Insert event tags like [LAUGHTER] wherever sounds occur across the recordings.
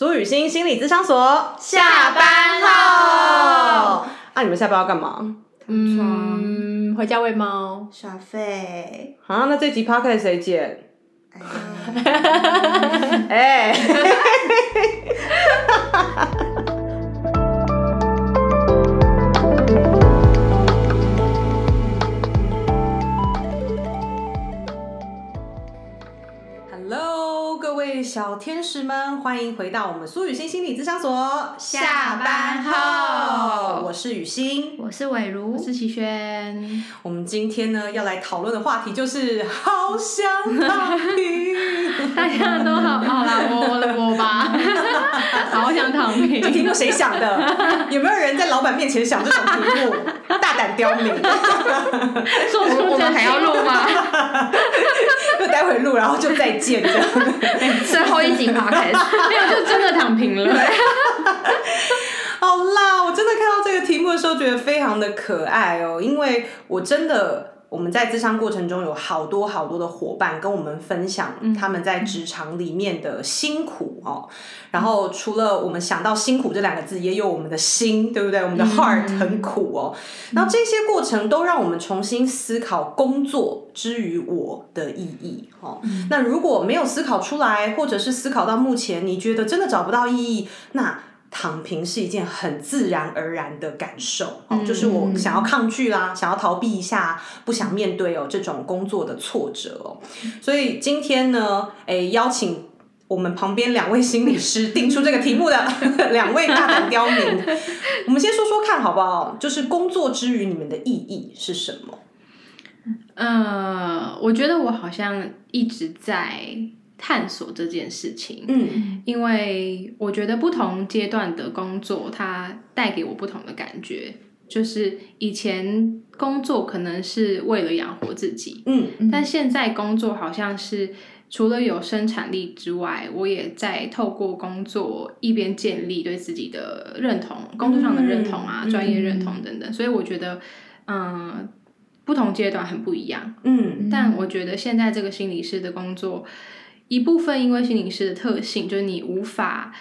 苏雨欣心理咨商所下班后，啊，你们下班要干嘛？嗯，回家喂猫。耍废。啊，那这集 podcast 谁剪？哎。[LAUGHS] [LAUGHS] 小天使们，欢迎回到我们苏雨欣心理咨商所。下班后，我是雨欣，我是伟如，我是齐轩。我们今天呢要来讨论的话题就是好想躺平。[LAUGHS] 大家都好好啦，我我的我吧，[LAUGHS] 好想躺平。这题目谁想的？有没有人在老板面前想这种题目？[LAUGHS] 大胆刁民！说出这还要录吗？就待会录，然后就再见这样。最后一集 [LAUGHS] 没有就真的躺平了。好啦，我真的看到这个题目的时候，觉得非常的可爱哦，因为我真的。我们在咨商过程中有好多好多的伙伴跟我们分享他们在职场里面的辛苦哦，然后除了我们想到辛苦这两个字，也有我们的心，对不对？我们的 heart 很苦哦。然后这些过程都让我们重新思考工作之于我的意义哦。那如果没有思考出来，或者是思考到目前你觉得真的找不到意义，那。躺平是一件很自然而然的感受，哦，就是我想要抗拒啦，想要逃避一下，不想面对哦这种工作的挫折哦。所以今天呢，诶，邀请我们旁边两位心理师定出这个题目的 [LAUGHS] 两位大胆刁民，我们先说说看好不好？就是工作之余，你们的意义是什么？呃，我觉得我好像一直在。探索这件事情，嗯，因为我觉得不同阶段的工作，它带给我不同的感觉。就是以前工作可能是为了养活自己，嗯，但现在工作好像是除了有生产力之外，我也在透过工作一边建立对自己的认同，工作上的认同啊，专业认同等等。所以我觉得，嗯，不同阶段很不一样，嗯，但我觉得现在这个心理师的工作。一部分因为心理师的特性，就是你无法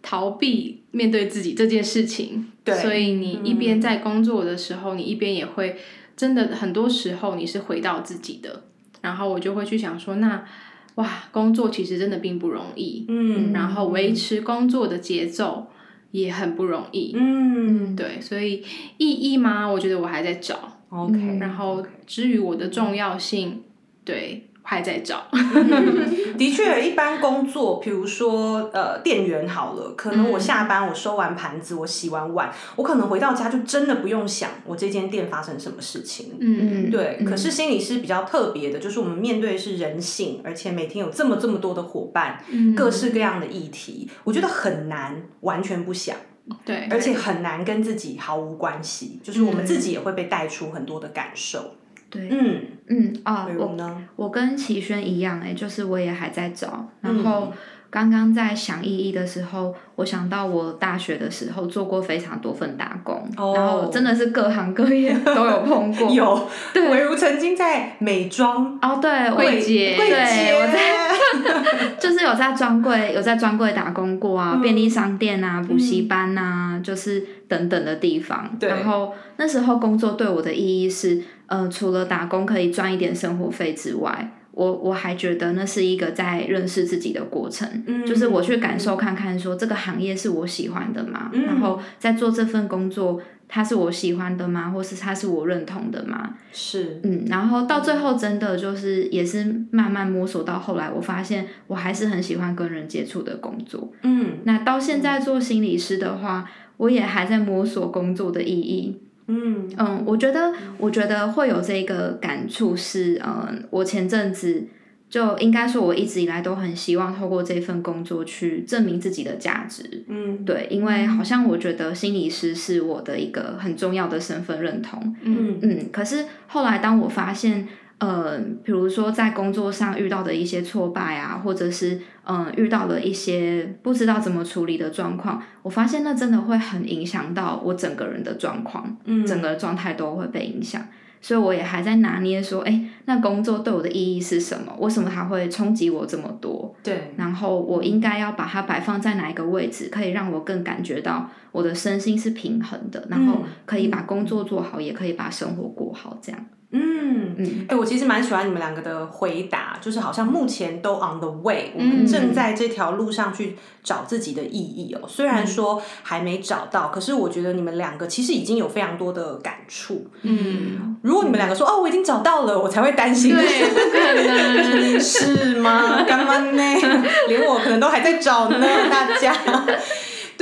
逃避面对自己这件事情，所以你一边在工作的时候，你一边也会真的很多时候你是回到自己的。然后我就会去想说，那哇，工作其实真的并不容易，嗯，然后维持工作的节奏也很不容易，嗯，对，所以意义吗？我觉得我还在找，OK。然后至于我的重要性，对。还在找，[LAUGHS] [LAUGHS] 的确，一般工作，比如说呃，店员好了，可能我下班我收完盘子，我洗完碗，我可能回到家就真的不用想我这间店发生什么事情。嗯嗯，对。可是心理是比较特别的，就是我们面对的是人性，而且每天有这么这么多的伙伴，各式各样的议题，我觉得很难完全不想。对，而且很难跟自己毫无关系，就是我们自己也会被带出很多的感受。对，嗯嗯啊，我我跟齐轩一样，哎，就是我也还在找，然后刚刚在想意义的时候。我想到我大学的时候做过非常多份打工，然后真的是各行各业都有碰过。有，对，唯如曾经在美妆哦，对，柜姐，柜姐，我在 [LAUGHS] 就是有在专柜有在专柜打工过啊，便利商店啊，补习班啊，就是等等的地方。然后那时候工作对我的意义是，呃，除了打工可以赚一点生活费之外。我我还觉得那是一个在认识自己的过程，就是我去感受看看，说这个行业是我喜欢的吗？然后在做这份工作，它是我喜欢的吗？或是它是我认同的吗？是，嗯，然后到最后真的就是也是慢慢摸索到后来，我发现我还是很喜欢跟人接触的工作。嗯，那到现在做心理师的话，我也还在摸索工作的意义。嗯嗯，我觉得我觉得会有这个感触是，嗯，我前阵子就应该说，我一直以来都很希望透过这份工作去证明自己的价值。嗯，对，因为好像我觉得心理师是我的一个很重要的身份认同。嗯嗯，可是后来当我发现。呃，比如说在工作上遇到的一些挫败啊，或者是嗯遇到了一些不知道怎么处理的状况，我发现那真的会很影响到我整个人的状况，嗯，整个状态都会被影响。所以我也还在拿捏说，哎，那工作对我的意义是什么？为什么它会冲击我这么多？对，然后我应该要把它摆放在哪一个位置，可以让我更感觉到我的身心是平衡的，然后可以把工作做好，也可以把生活过好，这样。嗯嗯，哎，我其实蛮喜欢你们两个的回答，就是好像目前都 on the way，我们正在这条路上去找自己的意义哦。虽然说还没找到，可是我觉得你们两个其实已经有非常多的感触。嗯，如果你们两个说哦，我已经找到了，我才会担心。对，不可能 [LAUGHS] 是吗？干嘛呢？[LAUGHS] 连我可能都还在找呢，大家。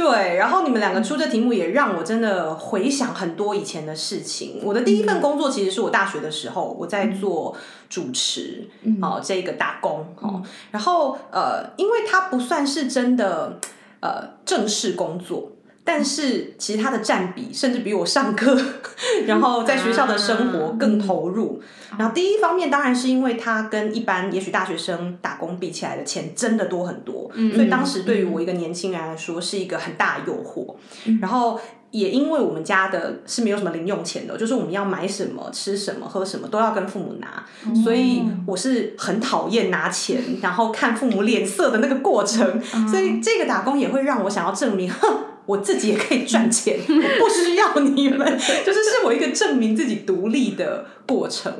对，然后你们两个出这题目也让我真的回想很多以前的事情。我的第一份工作其实是我大学的时候，我在做主持，哦，这个打工，哦，然后呃，因为它不算是真的呃正式工作。但是其实他的占比甚至比我上课，[LAUGHS] 然后在学校的生活更投入。然后第一方面当然是因为他跟一般也许大学生打工比起来的钱真的多很多，所以当时对于我一个年轻人来说是一个很大的诱惑。然后也因为我们家的是没有什么零用钱的，就是我们要买什么、吃什么、喝什么都要跟父母拿，所以我是很讨厌拿钱，[LAUGHS] 然后看父母脸色的那个过程。所以这个打工也会让我想要证明，哼。[LAUGHS] 我自己也可以赚钱，[LAUGHS] 不需要你们，[LAUGHS] 就是是我一个证明自己独立的过程。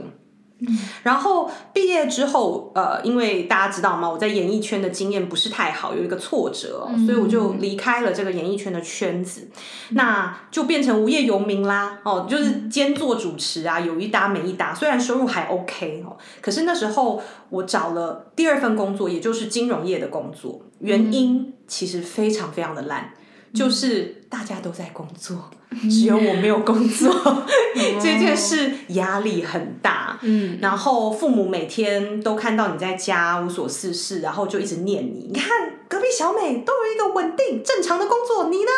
然后毕业之后，呃，因为大家知道吗？我在演艺圈的经验不是太好，有一个挫折，所以我就离开了这个演艺圈的圈子，那就变成无业游民啦。哦，就是兼做主持啊，有一搭没一搭。虽然收入还 OK 哦，可是那时候我找了第二份工作，也就是金融业的工作，原因其实非常非常的烂。就是大家都在工作，只有我没有工作，[LAUGHS] 这件事压力很大。嗯，然后父母每天都看到你在家无所事事，然后就一直念你。你看隔壁小美都有一个稳定正常的工作，你呢？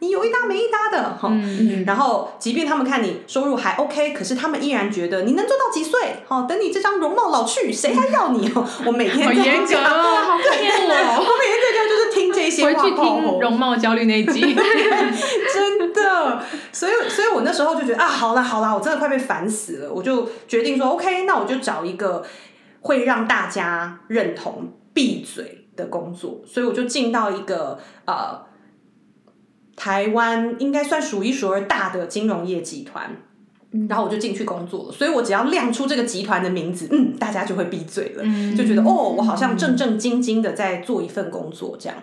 你有一搭没一搭的哈。然后即便他们看你收入还 OK，可是他们依然觉得你能做到几岁？哈，等你这张容貌老去，谁还要你？我每天好严格哦，好天哦，我每天在家就是听这些话。回去听容貌焦虑那一集。[LAUGHS] 真的，所以，所以我那时候就觉得啊，好啦好啦，我真的快被烦死了，我就决定说，OK，那我就找一个会让大家认同闭嘴的工作，所以我就进到一个呃，台湾应该算数一数二大的金融业集团，然后我就进去工作了，所以我只要亮出这个集团的名字，嗯，大家就会闭嘴了，就觉得哦，我好像正正经经的在做一份工作这样。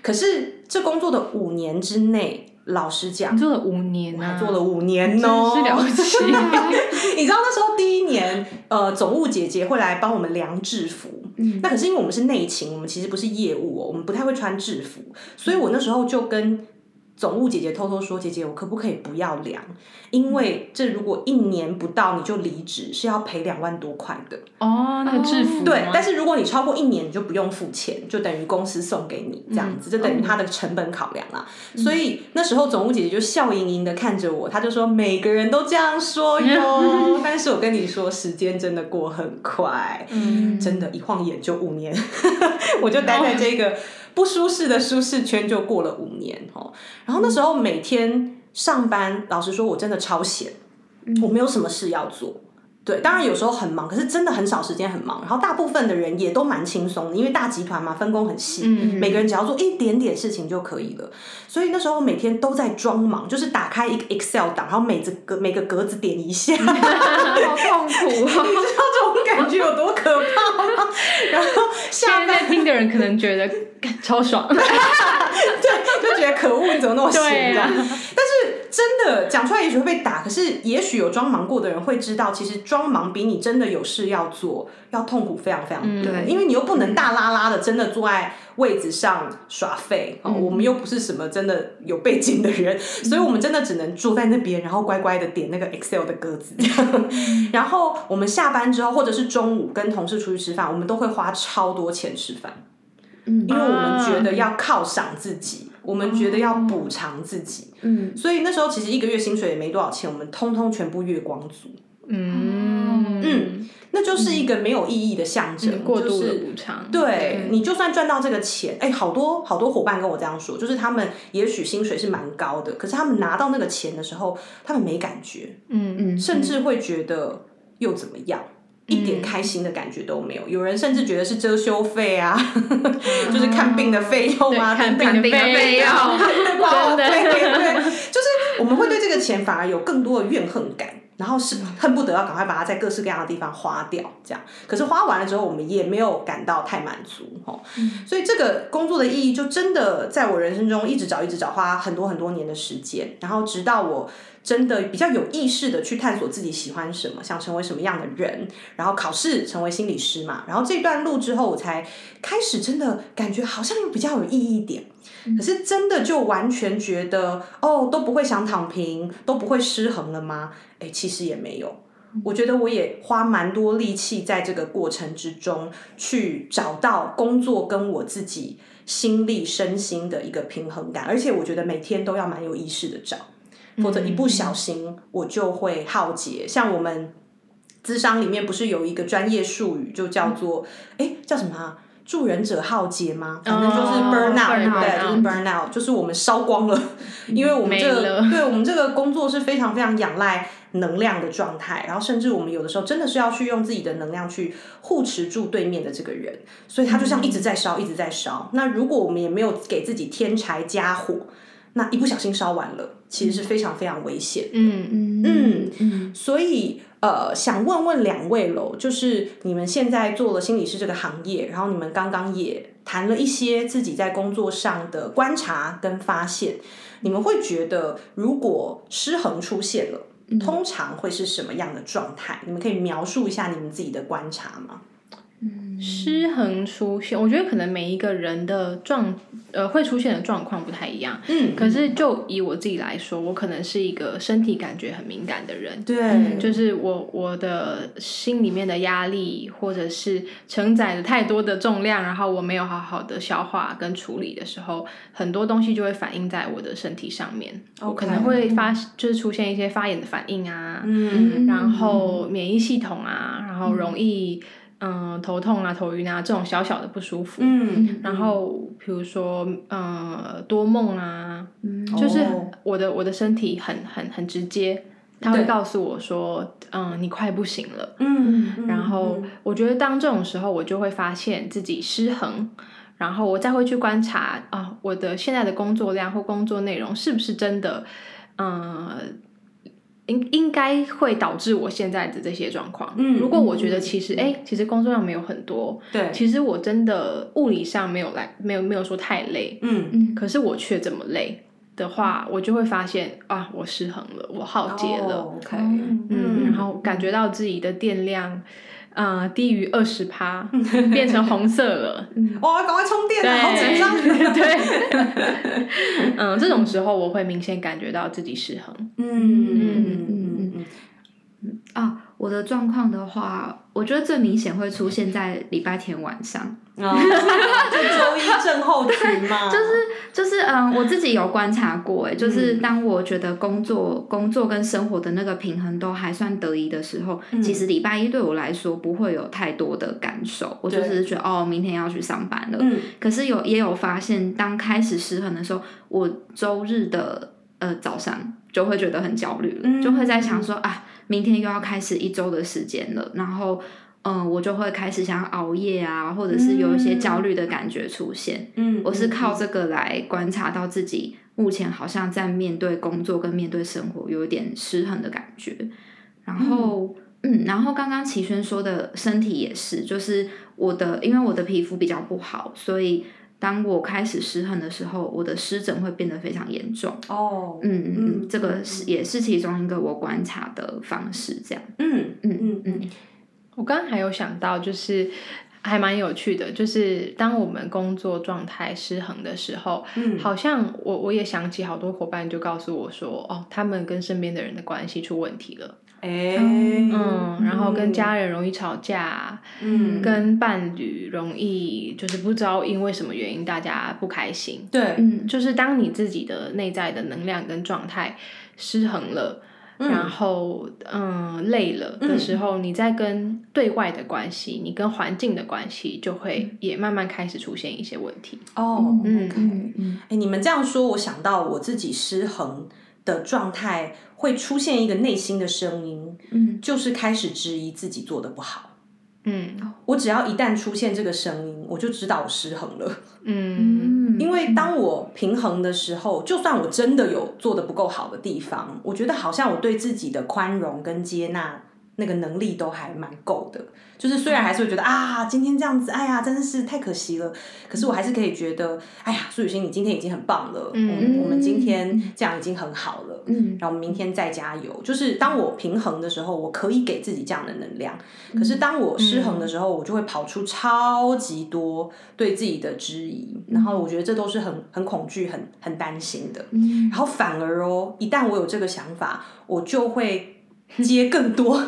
可是这工作的五年之内，老实讲，做了五年，还做了五年哦，是了不起。[LAUGHS] 你知道那时候第一年，呃，总务姐姐会来帮我们量制服，那可是因为我们是内勤，我们其实不是业务哦，我们不太会穿制服，所以我那时候就跟。总务姐姐偷偷说：“姐姐，我可不可以不要量？因为这如果一年不到你就离职，是要赔两万多块的。哦，那个制服对。但是如果你超过一年，你就不用付钱，就等于公司送给你这样子，就等于他的成本考量啦。所以那时候总务姐姐就笑盈盈的看着我，她就说：每个人都这样说哟。[LAUGHS] 但是我跟你说，时间真的过很快，嗯，真的，一晃眼就五年，[LAUGHS] 我就待在这个。”不舒适的舒适圈就过了五年哦，然后那时候每天上班，老实说，我真的超闲，我没有什么事要做。对，当然有时候很忙，可是真的很少时间很忙。然后大部分的人也都蛮轻松的，因为大集团嘛，分工很细，每个人只要做一点点事情就可以了。所以那时候每天都在装忙，就是打开一个 Excel 档，然后每个格每个格子点一下，[LAUGHS] 好痛苦，[LAUGHS] 你知道这种感觉有多可怕吗？然后现在听的人可能觉得超爽，[LAUGHS] 对，就觉得可恶，你怎么那么闲？但是。真的讲出来也许会被打，可是也许有装忙过的人会知道，其实装忙比你真的有事要做要痛苦非常非常多。对，因为你又不能大拉拉的真的坐在位子上耍废哦，我们又不是什么真的有背景的人，所以我们真的只能坐在那边，然后乖乖的点那个 Excel 的格子。[LAUGHS] 然后我们下班之后，或者是中午跟同事出去吃饭，我们都会花超多钱吃饭，因为我们觉得要犒赏自己。我们觉得要补偿自己，嗯，所以那时候其实一个月薪水也没多少钱，我们通通全部月光族，嗯，嗯，那就是一个没有意义的象征，过度的补偿。对你就算赚到这个钱，哎，好多好多伙伴跟我这样说，就是他们也许薪水是蛮高的，可是他们拿到那个钱的时候，他们没感觉，嗯。嗯，甚至会觉得又怎么样。一点开心的感觉都没有，有人甚至觉得是遮羞费啊，[LAUGHS] 就是看病的费用啊，看病的费用，对 [LAUGHS] 对，对，[LAUGHS] 就是我们会对这个钱反而有更多的怨恨感，然后是恨不得要赶快把它在各式各样的地方花掉，这样。可是花完了之后，我们也没有感到太满足，哦，所以这个工作的意义就真的在我人生中一直找，一直找，花很多很多年的时间，然后直到我。真的比较有意识的去探索自己喜欢什么，想成为什么样的人，然后考试成为心理师嘛。然后这段路之后，我才开始真的感觉好像又比较有意义一点。可是真的就完全觉得哦都不会想躺平，都不会失衡了吗？哎，其实也没有。我觉得我也花蛮多力气在这个过程之中去找到工作跟我自己心力身心的一个平衡感，而且我觉得每天都要蛮有意识的找。否则一不小心我就会耗竭。像我们资商里面不是有一个专业术语，就叫做哎叫什么助人者耗竭吗？反正就是 burn out，对，就是 burn out，就是我们烧光了。因为我们这个对我们这个工作是非常非常仰赖能量的状态，然后甚至我们有的时候真的是要去用自己的能量去护持住对面的这个人，所以他就像一直在烧，一直在烧。那如果我们也没有给自己添柴加火。那一不小心烧完了，其实是非常非常危险。嗯嗯嗯嗯，所以呃，想问问两位喽，就是你们现在做了心理师这个行业，然后你们刚刚也谈了一些自己在工作上的观察跟发现，你们会觉得如果失衡出现了，通常会是什么样的状态？你们可以描述一下你们自己的观察吗？失衡出现，我觉得可能每一个人的状呃会出现的状况不太一样。嗯，可是就以我自己来说，我可能是一个身体感觉很敏感的人。对，就是我我的心里面的压力，或者是承载了太多的重量，然后我没有好好的消化跟处理的时候，很多东西就会反映在我的身体上面。我可能会发就是出现一些发炎的反应啊，嗯，然后免疫系统啊，然后容易。嗯，头痛啊，头晕啊，这种小小的不舒服。嗯，然后比如说，呃，多梦啊，就是我的我的身体很很很直接，他会告诉我说，嗯，你快不行了。嗯，然后我觉得当这种时候，我就会发现自己失衡，然后我再会去观察啊，我的现在的工作量或工作内容是不是真的，嗯。应应该会导致我现在的这些状况。嗯，如果我觉得其实哎，其实工作量没有很多，对，其实我真的物理上没有来，没有没有说太累，嗯。嗯，可是我却这么累的话，我就会发现啊，我失衡了，我耗竭了，OK，嗯，然后感觉到自己的电量。啊，低于二十趴，变成红色了。[LAUGHS] 哇，赶快充电，好紧张。对，[LAUGHS] 嗯，这种时候我会明显感觉到自己失衡。嗯嗯嗯嗯嗯啊。我的状况的话，我觉得最明显会出现在礼拜天晚上，[LAUGHS] 就周一症候群嘛。[LAUGHS] 就是就是嗯，我自己有观察过，哎，就是当我觉得工作工作跟生活的那个平衡都还算得宜的时候，其实礼拜一对我来说不会有太多的感受，我就是觉得哦，明天要去上班了。嗯。可是有也有发现，当开始失衡的时候，我周日的呃早上就会觉得很焦虑了，就会在想说啊。明天又要开始一周的时间了，然后，嗯，我就会开始想熬夜啊，或者是有一些焦虑的感觉出现。嗯，我是靠这个来观察到自己目前好像在面对工作跟面对生活有一点失衡的感觉。然后，嗯，然后刚刚齐轩说的身体也是，就是我的，因为我的皮肤比较不好，所以。当我开始失衡的时候，我的湿疹会变得非常严重。哦，嗯嗯嗯，这个是也是其中一个我观察的方式。这样，嗯嗯嗯嗯。我刚刚还有想到，就是还蛮有趣的，就是当我们工作状态失衡的时候，嗯，好像我我也想起好多伙伴就告诉我说，哦，他们跟身边的人的关系出问题了。哎，嗯，然后跟家人容易吵架，嗯，跟伴侣容易就是不知道因为什么原因大家不开心，对，嗯，就是当你自己的内在的能量跟状态失衡了，然后嗯累了的时候，你在跟对外的关系，你跟环境的关系，就会也慢慢开始出现一些问题。哦，嗯嗯，哎，你们这样说，我想到我自己失衡的状态，会出现一个内心的声音，嗯，就是开始质疑自己做的不好。嗯，我只要一旦出现这个声音，我就知道我失衡了。[LAUGHS] 嗯，因为当我平衡的时候，就算我真的有做的不够好的地方，我觉得好像我对自己的宽容跟接纳。那个能力都还蛮够的，就是虽然还是会觉得啊，今天这样子，哎呀，真的是太可惜了。可是我还是可以觉得，哎呀，苏雨欣，你今天已经很棒了。嗯，我们今天这样已经很好了。嗯，然后明天再加油。就是当我平衡的时候，我可以给自己这样的能量。可是当我失衡的时候，我就会跑出超级多对自己的质疑。然后我觉得这都是很很恐惧、很很担心的。然后反而哦，一旦我有这个想法，我就会。接更多，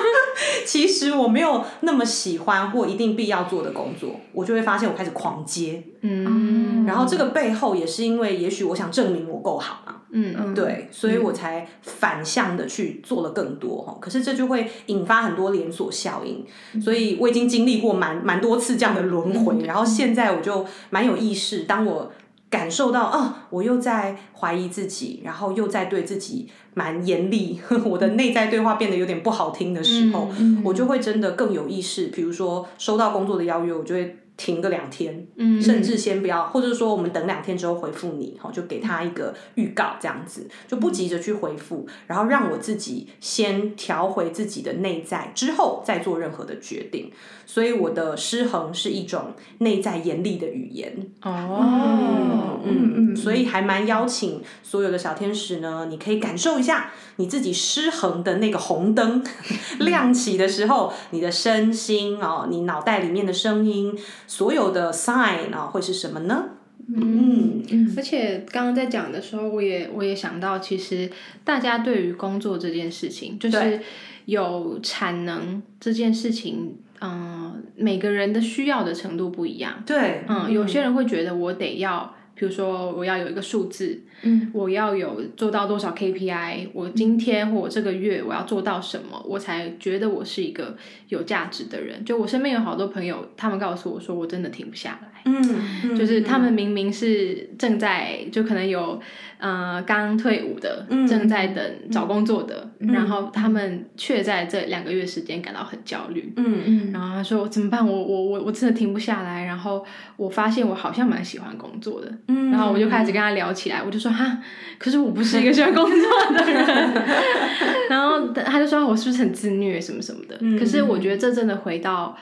[LAUGHS] 其实我没有那么喜欢或一定必要做的工作，我就会发现我开始狂接，嗯，然后这个背后也是因为，也许我想证明我够好嘛，嗯，对，所以我才反向的去做了更多。哈，可是这就会引发很多连锁效应，所以我已经经历过蛮蛮多次这样的轮回，然后现在我就蛮有意识，当我。感受到啊，我又在怀疑自己，然后又在对自己蛮严厉，[LAUGHS] 我的内在对话变得有点不好听的时候，我就会真的更有意识。比如说收到工作的邀约，我就会。停个两天，甚至先不要，或者说我们等两天之后回复你，哈，就给他一个预告，这样子就不急着去回复，然后让我自己先调回自己的内在，之后再做任何的决定。所以我的失衡是一种内在严厉的语言。哦，嗯嗯，所以还蛮邀请所有的小天使呢，你可以感受一下你自己失衡的那个红灯 [LAUGHS] 亮起的时候，你的身心哦，你脑袋里面的声音。所有的 sign 啊，会是什么呢？嗯嗯，而且刚刚在讲的时候，我也我也想到，其实大家对于工作这件事情，就是有产能这件事情，嗯，每个人的需要的程度不一样。对，嗯，有些人会觉得我得要。比如说，我要有一个数字，嗯，我要有做到多少 KPI，我今天或我这个月我要做到什么，我才觉得我是一个有价值的人。就我身边有好多朋友，他们告诉我说，我真的停不下来，嗯，就是他们明明是正在，就可能有。呃，刚退伍的，正在等找工作的，然后他们却在这两个月时间感到很焦虑。嗯嗯，然后他说怎么办？我我我我真的停不下来。然后我发现我好像蛮喜欢工作的。嗯，然后我就开始跟他聊起来。我就说哈，可是我不是一个喜欢工作的人。[LAUGHS] 然后他就说我是不是很自虐什么什么的？可是我觉得这真的回到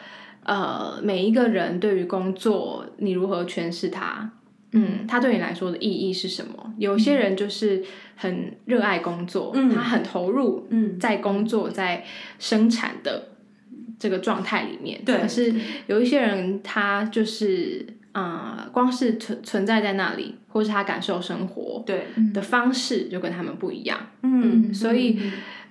呃，每一个人对于工作，你如何诠释它？嗯，它对你来说的意义是什么？有些人就是很热爱工作，他很投入在工作在生产的这个状态里面。对，可是有一些人，他就是啊，光是存存在在那里，或是他感受生活对的方式就跟他们不一样。嗯，所以。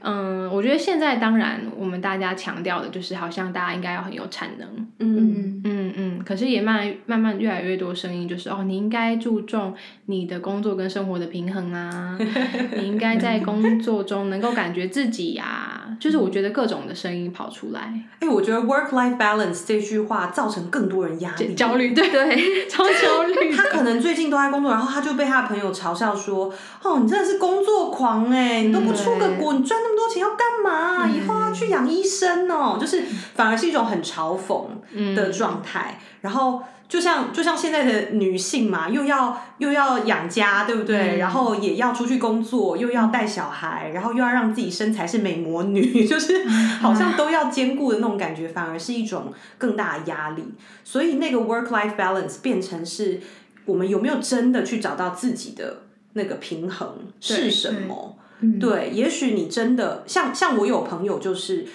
嗯，我觉得现在当然，我们大家强调的就是，好像大家应该要很有产能。嗯嗯嗯。可是也慢慢慢越来越多声音，就是哦，你应该注重你的工作跟生活的平衡啊，[LAUGHS] 你应该在工作中能够感觉自己呀。就是我觉得各种的声音跑出来。哎，我觉得 work life balance 这句话造成更多人压力、焦虑，对对，[LAUGHS] 超焦虑。他可能最近都在工作，然后他就被他的朋友嘲笑说：“哦，你真的是工作狂哎，你都不出个国，你赚那么。”多钱要干嘛？以后要去养医生哦，就是反而是一种很嘲讽的状态。然后就像就像现在的女性嘛，又要又要养家，对不对？然后也要出去工作，又要带小孩，然后又要让自己身材是美魔女，[LAUGHS] 就是好像都要兼顾的那种感觉，反而是一种更大的压力。所以那个 work life balance 变成是我们有没有真的去找到自己的那个平衡是什么？对，也许你真的像像我有朋友，就是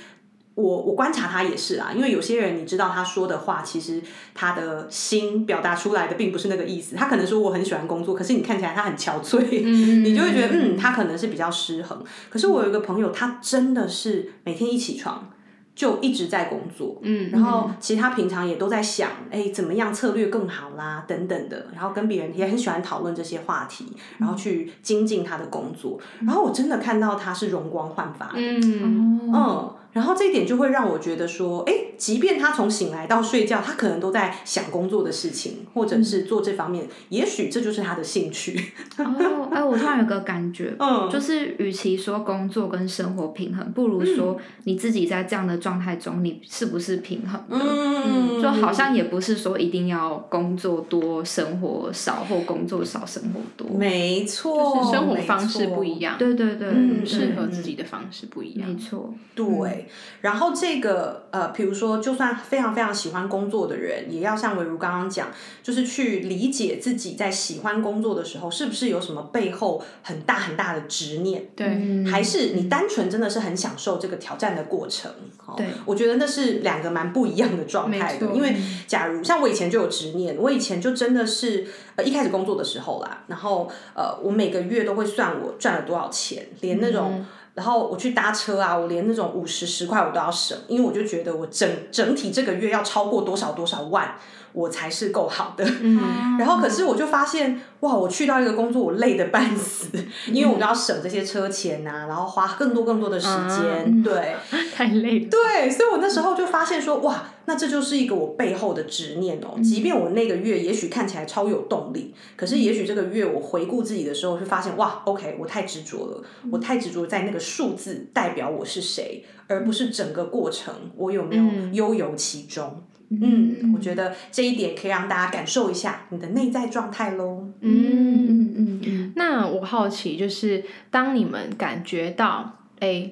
我我观察他也是啊，因为有些人你知道他说的话，其实他的心表达出来的并不是那个意思。他可能说我很喜欢工作，可是你看起来他很憔悴，[LAUGHS] 你就会觉得嗯，他可能是比较失衡。可是我有一个朋友，他真的是每天一起床。就一直在工作，嗯，然后其实他平常也都在想，哎，怎么样策略更好啦，等等的，然后跟别人也很喜欢讨论这些话题，然后去精进他的工作，然后我真的看到他是容光焕发，嗯。嗯。然后这一点就会让我觉得说，哎，即便他从醒来到睡觉，他可能都在想工作的事情，或者是做这方面，也许这就是他的兴趣。哦，哎，我突然有个感觉，嗯，就是与其说工作跟生活平衡，不如说你自己在这样的状态中，你是不是平衡的？嗯，就好像也不是说一定要工作多，生活少，或工作少，生活多。没错，就是生活方式不一样。对对对，适合自己的方式不一样。没错，对。然后这个呃，比如说，就算非常非常喜欢工作的人，也要像伟如刚刚讲，就是去理解自己在喜欢工作的时候，是不是有什么背后很大很大的执念？对，还是你单纯真的是很享受这个挑战的过程？对，我觉得那是两个蛮不一样的状态的。因为假如像我以前就有执念，我以前就真的是呃一开始工作的时候啦，然后呃我每个月都会算我赚了多少钱，连那种。然后我去搭车啊，我连那种五十十块我都要省，因为我就觉得我整整体这个月要超过多少多少万。我才是够好的，然后可是我就发现，哇，我去到一个工作，我累得半死，因为我都要省这些车钱呐，然后花更多更多的时间，对，[LAUGHS] 太累，对，所以我那时候就发现说，哇，那这就是一个我背后的执念哦。即便我那个月也许看起来超有动力，可是也许这个月我回顾自己的时候，就发现，哇，OK，我太执着了，我太执着在那个数字代表我是谁，而不是整个过程我有没有悠游其中。嗯，我觉得这一点可以让大家感受一下你的内在状态喽。嗯嗯嗯嗯。那我好奇，就是当你们感觉到哎，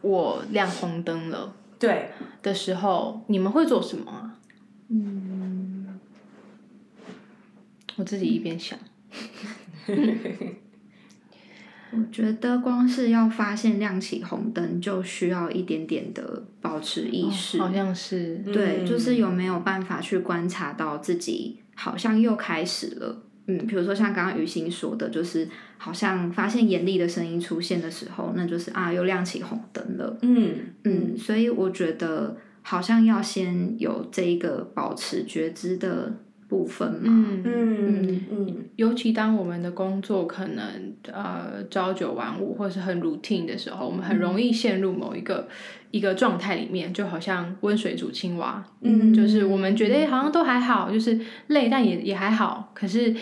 我亮红灯了，对的时候，你们会做什么啊？嗯，我自己一边想。[LAUGHS] 我觉得光是要发现亮起红灯，就需要一点点的保持意识。好像是对，就是有没有办法去观察到自己好像又开始了。嗯，比如说像刚刚雨欣说的，就是好像发现严厉的声音出现的时候，那就是啊，又亮起红灯了。嗯嗯，所以我觉得好像要先有这一个保持觉知的。部分嘛，嗯嗯嗯，尤其当我们的工作可能呃朝九晚五或是很 routine 的时候，我们很容易陷入某一个一个状态里面，就好像温水煮青蛙，嗯，就是我们觉得好像都还好，就是累，但也也还好，可是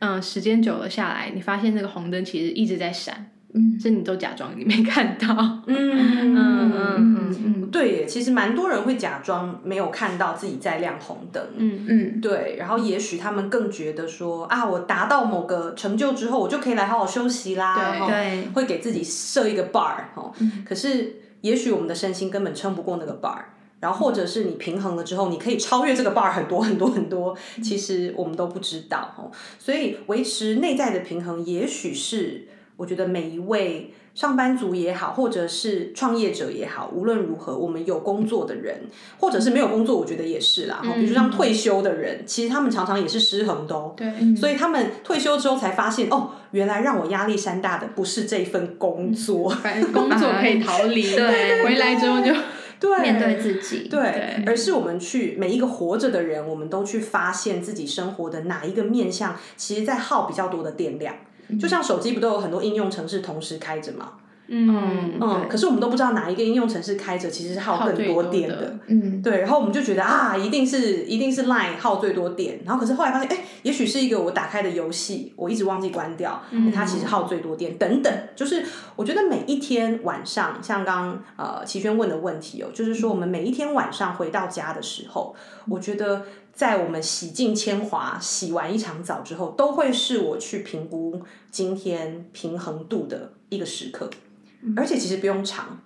嗯，时间久了下来，你发现那个红灯其实一直在闪。嗯，这你都假装你没看到。嗯嗯嗯嗯，对，其实蛮多人会假装没有看到自己在亮红灯。嗯嗯，对，然后也许他们更觉得说啊，我达到某个成就之后，我就可以来好好休息啦。对，会给自己设一个 bar 哈。可是也许我们的身心根本撑不过那个 bar，然后或者是你平衡了之后，你可以超越这个 bar 很多很多很多。其实我们都不知道哈。所以维持内在的平衡，也许是。我觉得每一位上班族也好，或者是创业者也好，无论如何，我们有工作的人，或者是没有工作，我觉得也是啦。比如说像退休的人，其实他们常常也是失衡的哦。对。所以他们退休之后才发现，哦，原来让我压力山大的不是这份工作，[LAUGHS] 工作可以逃离，对，回来之后就 [LAUGHS] 对面对自己，对，而是我们去每一个活着的人，我们都去发现自己生活的哪一个面向，其实在耗比较多的电量。就像手机不都有很多应用程式同时开着吗？嗯嗯，可是我们都不知道哪一个应用程式开着，其实是耗更多电的。嗯，对。然后我们就觉得啊，一定是一定是 Line 耗最多电。然后可是后来发现，哎，也许是一个我打开的游戏，我一直忘记关掉，它其实耗最多电。等等，就是我觉得每一天晚上，像刚呃齐轩问的问题哦，就是说我们每一天晚上回到家的时候，我觉得。在我们洗尽铅华、洗完一场澡之后，都会是我去评估今天平衡度的一个时刻，而且其实不用长，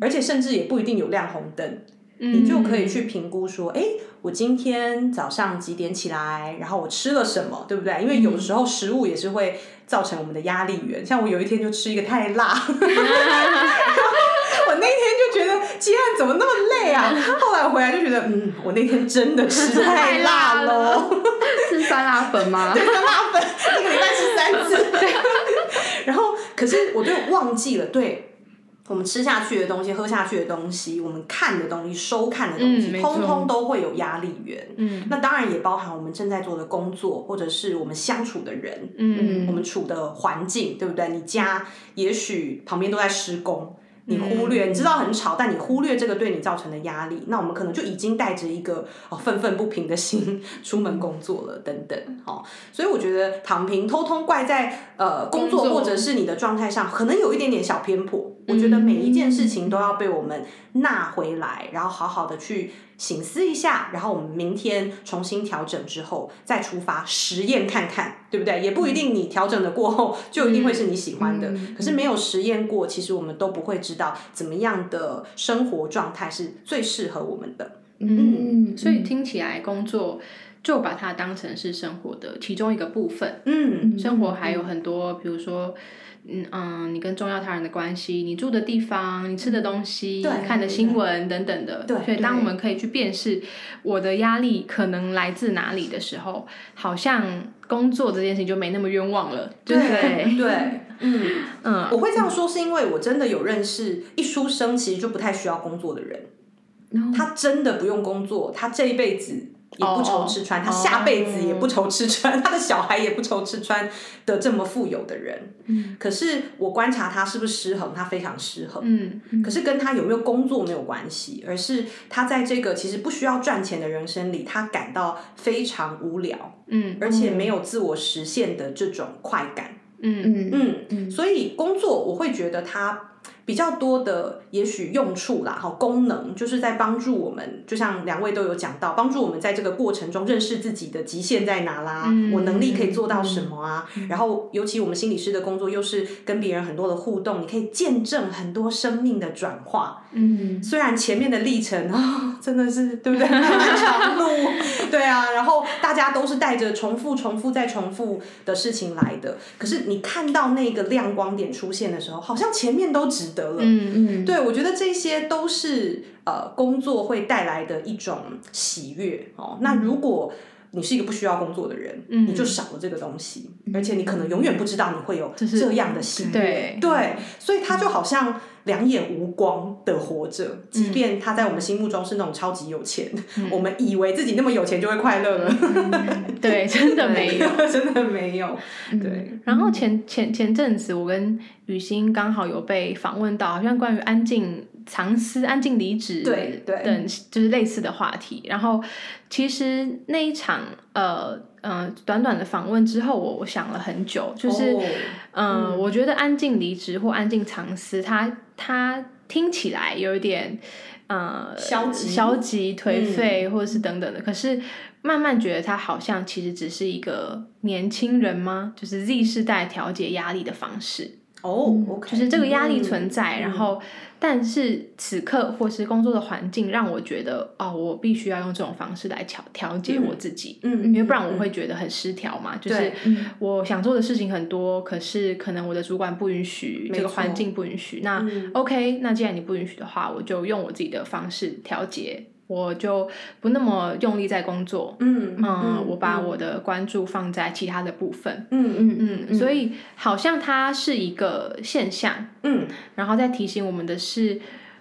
而且甚至也不一定有亮红灯，你就可以去评估说，哎，我今天早上几点起来，然后我吃了什么，对不对？因为有时候食物也是会造成我们的压力源，像我有一天就吃一个太辣。[LAUGHS] [LAUGHS] [LAUGHS] 我那天就觉得接案怎么那么累啊！[LAUGHS] 后来我回来就觉得，嗯，我那天真的吃太辣了。[LAUGHS] 是酸辣粉吗？[LAUGHS] 对，酸辣粉，一个礼拜吃三次。然后，可是我就忘记了，对我们吃下去的东西、喝下去的东西、我们看的东西、收看的东西，通通都会有压力源。嗯，那当然也包含我们正在做的工作，或者是我们相处的人，嗯，我们处的环境，对不对？你家也许旁边都在施工。你忽略，你知道很吵，但你忽略这个对你造成的压力，那我们可能就已经带着一个哦愤愤不平的心 [LAUGHS] 出门工作了，等等，好，所以我觉得躺平，偷偷怪在呃工作或者是你的状态上，可能有一点点小偏颇。我觉得每一件事情都要被我们纳回来，然后好好的去。醒思一下，然后我们明天重新调整之后再出发实验看看，对不对？也不一定你调整了过后就一定会是你喜欢的。可是没有实验过，其实我们都不会知道怎么样的生活状态是最适合我们的。嗯，所以听起来工作就把它当成是生活的其中一个部分。嗯，生活还有很多，比如说。嗯嗯，你跟重要他人的关系，你住的地方，你吃的东西，看的新闻等等的，对所以当我们可以去辨识我的压力可能来自哪里的时候，好像工作这件事情就没那么冤枉了。对 [LAUGHS] 对，嗯嗯，我会这样说是因为我真的有认识一出生其实就不太需要工作的人，他真的不用工作，他这一辈子。也不愁吃穿，他下辈子也不愁吃穿，[LAUGHS] 他的小孩也不愁吃穿的这么富有的人，可是我观察他是不是失衡，他非常失衡。嗯，可是跟他有没有工作没有关系，而是他在这个其实不需要赚钱的人生里，他感到非常无聊。嗯，而且没有自我实现的这种快感。嗯嗯嗯，所以工作我会觉得他。比较多的也许用处啦，好，功能就是在帮助我们，就像两位都有讲到，帮助我们在这个过程中认识自己的极限在哪啦，我能力可以做到什么啊？然后尤其我们心理师的工作又是跟别人很多的互动，你可以见证很多生命的转化。嗯，虽然前面的历程啊，真的是对不对？[LAUGHS] 长路，对啊，然后大家都是带着重复、重复再重复的事情来的，可是你看到那个亮光点出现的时候，好像前面都值得了。嗯嗯，对，我觉得这些都是呃工作会带来的一种喜悦哦。那如果你是一个不需要工作的人，嗯你就少了这个东西，而且你可能永远不知道你会有这样的喜悦。对，所以他就好像。两眼无光的活着，即便他在我们心目中是那种超级有钱，我们以为自己那么有钱就会快乐了。[LAUGHS] 对，真的没有，[LAUGHS] 真的没有。对。然后前前前阵子，我跟雨欣刚好有被访问到，好像关于安静藏私、安静离职对等，就是类似的话题。然后其实那一场，呃。嗯，短短的访问之后，我我想了很久，就是，嗯，我觉得安静离职或安静藏私，它它听起来有一点，呃，消极、消极、颓废，或者是等等的。可是慢慢觉得，他好像其实只是一个年轻人吗？就是 Z 世代调节压力的方式。哦，OK，就是这个压力存在，然后，但是此刻或是工作的环境让我觉得，哦，我必须要用这种方式来调调节我自己，嗯，因为不然我会觉得很失调嘛。就是我想做的事情很多，可是可能我的主管不允许，这个环境不允许。那 OK，那既然你不允许的话，我就用我自己的方式调节。我就不那么用力在工作，嗯嗯，我把我的关注放在其他的部分，嗯嗯嗯，所以好像它是一个现象，嗯，然后再提醒我们的是，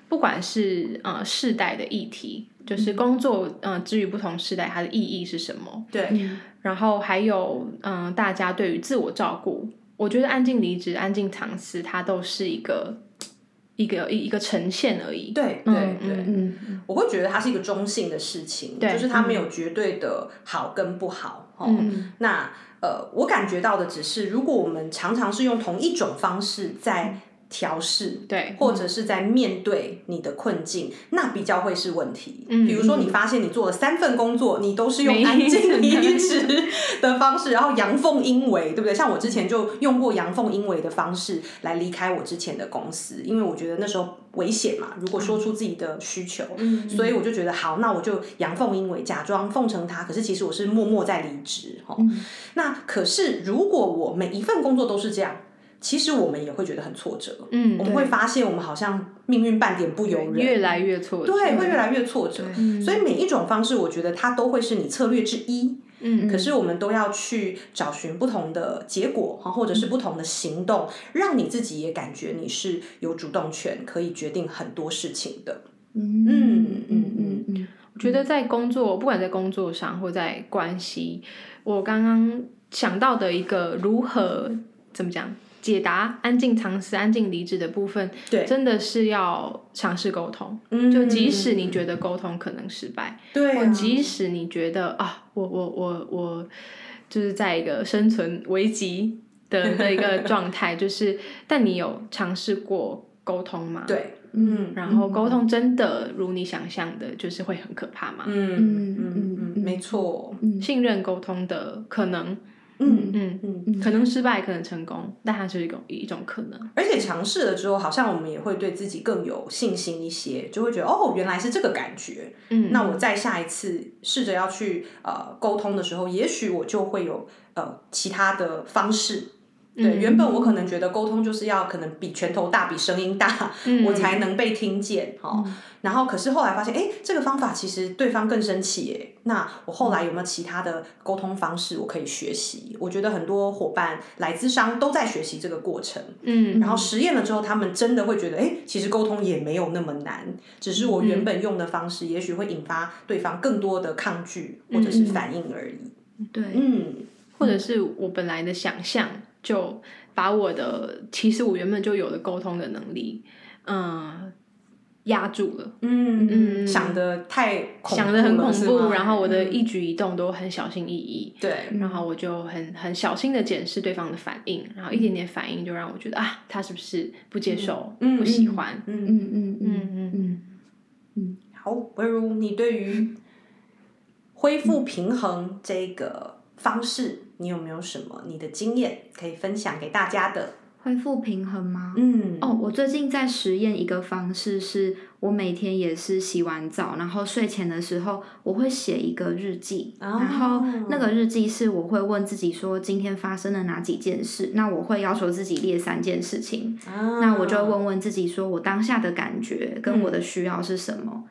不管是呃世代的议题，就是工作，嗯，至于不同世代它的意义是什么，对，然后还有嗯，大家对于自我照顾，我觉得安静离职、安静藏私，它都是一个。一个一一个呈现而已。对对对，嗯，我会觉得它是一个中性的事情，就是它没有绝对的好跟不好。哦，那呃，我感觉到的只是，如果我们常常是用同一种方式在。调试对，或者是在面对你的困境，那比较会是问题。嗯，比如说你发现你做了三份工作，你都是用安静离职的方式，然后阳奉阴违，对不对？像我之前就用过阳奉阴违的方式来离开我之前的公司，因为我觉得那时候危险嘛。如果说出自己的需求，嗯，所以我就觉得好，那我就阳奉阴违，假装奉承他，可是其实我是默默在离职。哈，那可是如果我每一份工作都是这样。其实我们也会觉得很挫折，嗯，我们会发现我们好像命运半点不由人，越来越挫折，对，会越来越挫折。所以每一种方式，我觉得它都会是你策略之一。嗯，可是我们都要去找寻不同的结果哈，或者是不同的行动，让你自己也感觉你是有主动权，可以决定很多事情的。嗯嗯嗯嗯，我觉得在工作，不管在工作上或在关系，我刚刚想到的一个如何怎么讲？解答安静尝试、安静离职的部分，对，真的是要尝试沟通。嗯，就即使你觉得沟通可能失败，对，即使你觉得啊，我我我我就是在一个生存危机的的一个状态，[LAUGHS] 就是，但你有尝试过沟通吗？对，嗯，然后沟通真的如你想象的，就是会很可怕吗？嗯嗯嗯嗯，没错，信任沟通的可能。嗯嗯嗯，可能失败，可能成功，但它是一种一种可能。而且尝试了之后，好像我们也会对自己更有信心一些，就会觉得哦，原来是这个感觉。嗯，那我再下一次试着要去呃沟通的时候，也许我就会有呃其他的方式。对，原本我可能觉得沟通就是要可能比拳头大，比声音大，[LAUGHS] 我才能被听见。哦，然后可是后来发现，哎，这个方法其实对方更生气。哎，那我后来有没有其他的沟通方式我可以学习？我觉得很多伙伴来自商都在学习这个过程。嗯，然后实验了之后，他们真的会觉得，哎，其实沟通也没有那么难，只是我原本用的方式，也许会引发对方更多的抗拒或者是反应而已。对，嗯，或者是我本来的想象。就把我的其实我原本就有的沟通的能力，嗯，压住了。嗯嗯，想的太想的很恐怖，然后我的一举一动都很小心翼翼。对，然后我就很很小心的检视对方的反应，然后一点点反应就让我觉得啊，他是不是不接受、不喜欢？嗯嗯嗯嗯嗯嗯嗯。好，不如你对于恢复平衡这个方式。你有没有什么你的经验可以分享给大家的？恢复平衡吗？嗯，哦，我最近在实验一个方式，是我每天也是洗完澡，然后睡前的时候，我会写一个日记，然后那个日记是我会问自己说今天发生了哪几件事，那我会要求自己列三件事情，那我就问问自己说我当下的感觉跟我的需要是什么。嗯，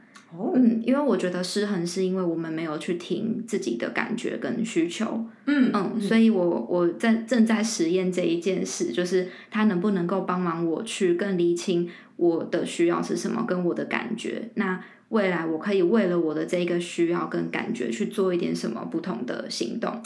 因为我觉得失衡是因为我们没有去听自己的感觉跟需求。嗯嗯，所以我我在正在实验这一件事，就是他能不能够帮忙我去更厘清我的需要是什么，跟我的感觉。那未来我可以为了我的这个需要跟感觉去做一点什么不同的行动。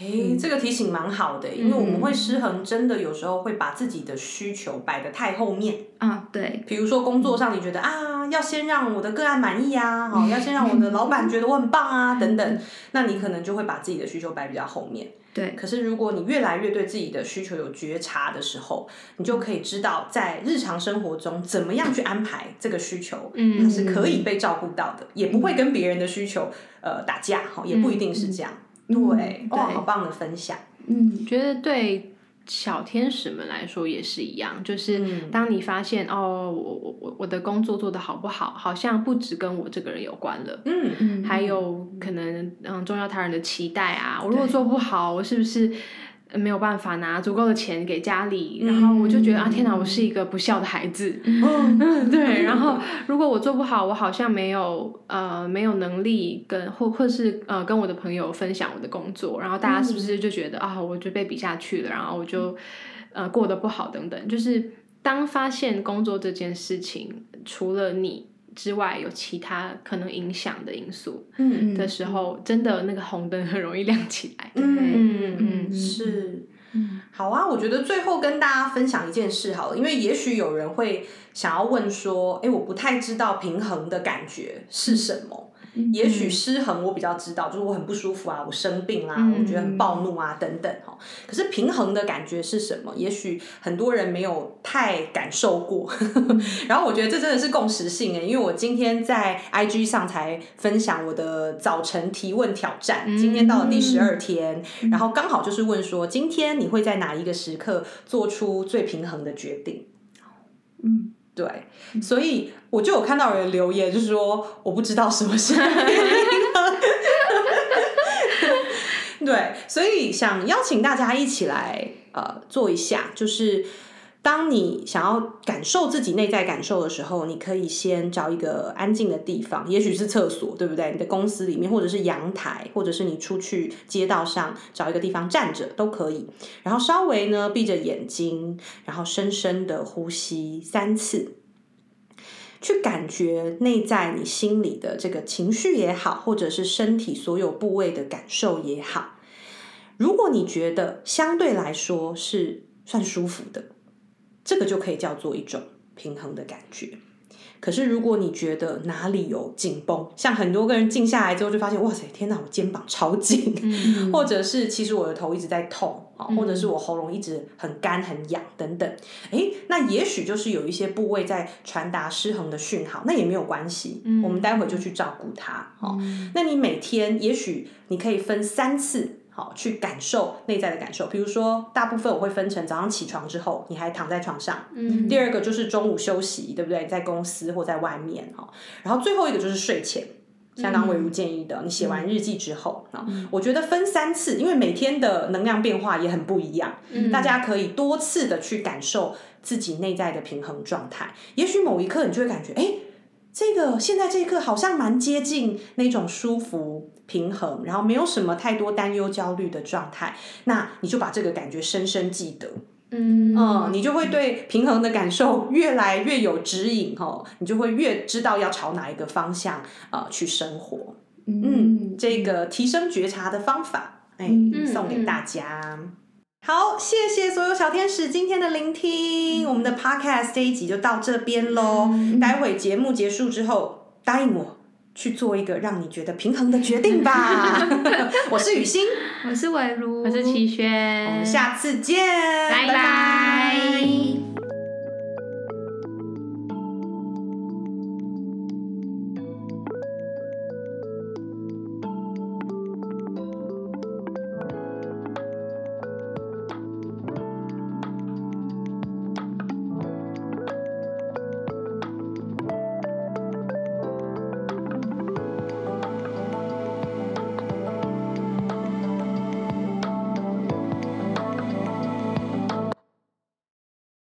诶，这个提醒蛮好的，因为我们会失衡，真的有时候会把自己的需求摆得太后面啊。对，比如说工作上，你觉得啊，要先让我的个案满意啊，好，[LAUGHS] 要先让我的老板觉得我很棒啊，等等，那你可能就会把自己的需求摆比较后面。对，可是如果你越来越对自己的需求有觉察的时候，你就可以知道在日常生活中怎么样去安排这个需求，嗯它是可以被照顾到的，也不会跟别人的需求呃打架，哈，也不一定是这样。对，哇，好棒的分享。嗯，觉得对小天使们来说也是一样，就是当你发现哦，我我我我的工作做的好不好，好像不只跟我这个人有关了，嗯。嗯，还有可能嗯重要他人的期待啊，我如果做不好，我是不是？没有办法拿足够的钱给家里，然后我就觉得啊，天哪，我是一个不孝的孩子。嗯，[LAUGHS] 对。然后如果我做不好，我好像没有呃没有能力跟或或是呃跟我的朋友分享我的工作，然后大家是不是就觉得啊，我就被比下去了，然后我就呃过得不好等等。就是当发现工作这件事情，除了你。之外有其他可能影响的因素嗯的时候，真的那个红灯很容易亮起来。嗯嗯嗯，是。嗯好啊，我觉得最后跟大家分享一件事好了，因为也许有人会想要问说，哎，我不太知道平衡的感觉是什么。也许失衡我比较知道，就是我很不舒服啊，我生病啦，我觉得很暴怒啊，等等哈。可是平衡的感觉是什么？也许很多人没有太感受过。[LAUGHS] 然后我觉得这真的是共识性诶，因为我今天在 IG 上才分享我的早晨提问挑战，今天到了第十二天，然后刚好就是问说，今天你会在哪一个时刻做出最平衡的决定？嗯。对，所以我就有看到有人留言，就是说我不知道什么是。[LAUGHS] 对，所以想邀请大家一起来呃做一下，就是当你想要感受自己内在感受的时候，你可以先找一个安静的地方，也许是厕所，对不对？你的公司里面，或者是阳台，或者是你出去街道上找一个地方站着都可以。然后稍微呢闭着眼睛，然后深深的呼吸三次，去感觉内在你心里的这个情绪也好，或者是身体所有部位的感受也好。如果你觉得相对来说是算舒服的。这个就可以叫做一种平衡的感觉。可是如果你觉得哪里有紧绷，像很多个人静下来之后就发现，哇塞，天哪，我肩膀超紧，[LAUGHS] 或者是其实我的头一直在痛啊，或者是我喉咙一直很干很痒等等，哎，那也许就是有一些部位在传达失衡的讯号，那也没有关系，我们待会就去照顾它。好，那你每天也许你可以分三次。好，去感受内在的感受。比如说，大部分我会分成早上起床之后，你还躺在床上。嗯。第二个就是中午休息，对不对？在公司或在外面哈。然后最后一个就是睡前，像刚伟如建议的，你写完日记之后啊，我觉得分三次，因为每天的能量变化也很不一样。嗯。大家可以多次的去感受自己内在的平衡状态。也许某一刻你就会感觉，哎。这个现在这一刻好像蛮接近那种舒服、平衡，然后没有什么太多担忧、焦虑的状态。那你就把这个感觉深深记得，嗯嗯，你就会对平衡的感受越来越有指引哦，你就会越知道要朝哪一个方向呃去生活。嗯，这个提升觉察的方法，哎，送给大家。好，谢谢所有小天使今天的聆听，我们的 podcast 这一集就到这边喽。待会节目结束之后，答应我去做一个让你觉得平衡的决定吧。[LAUGHS] 我是雨欣，我是伟如，我是齐轩，我们下次见，拜拜。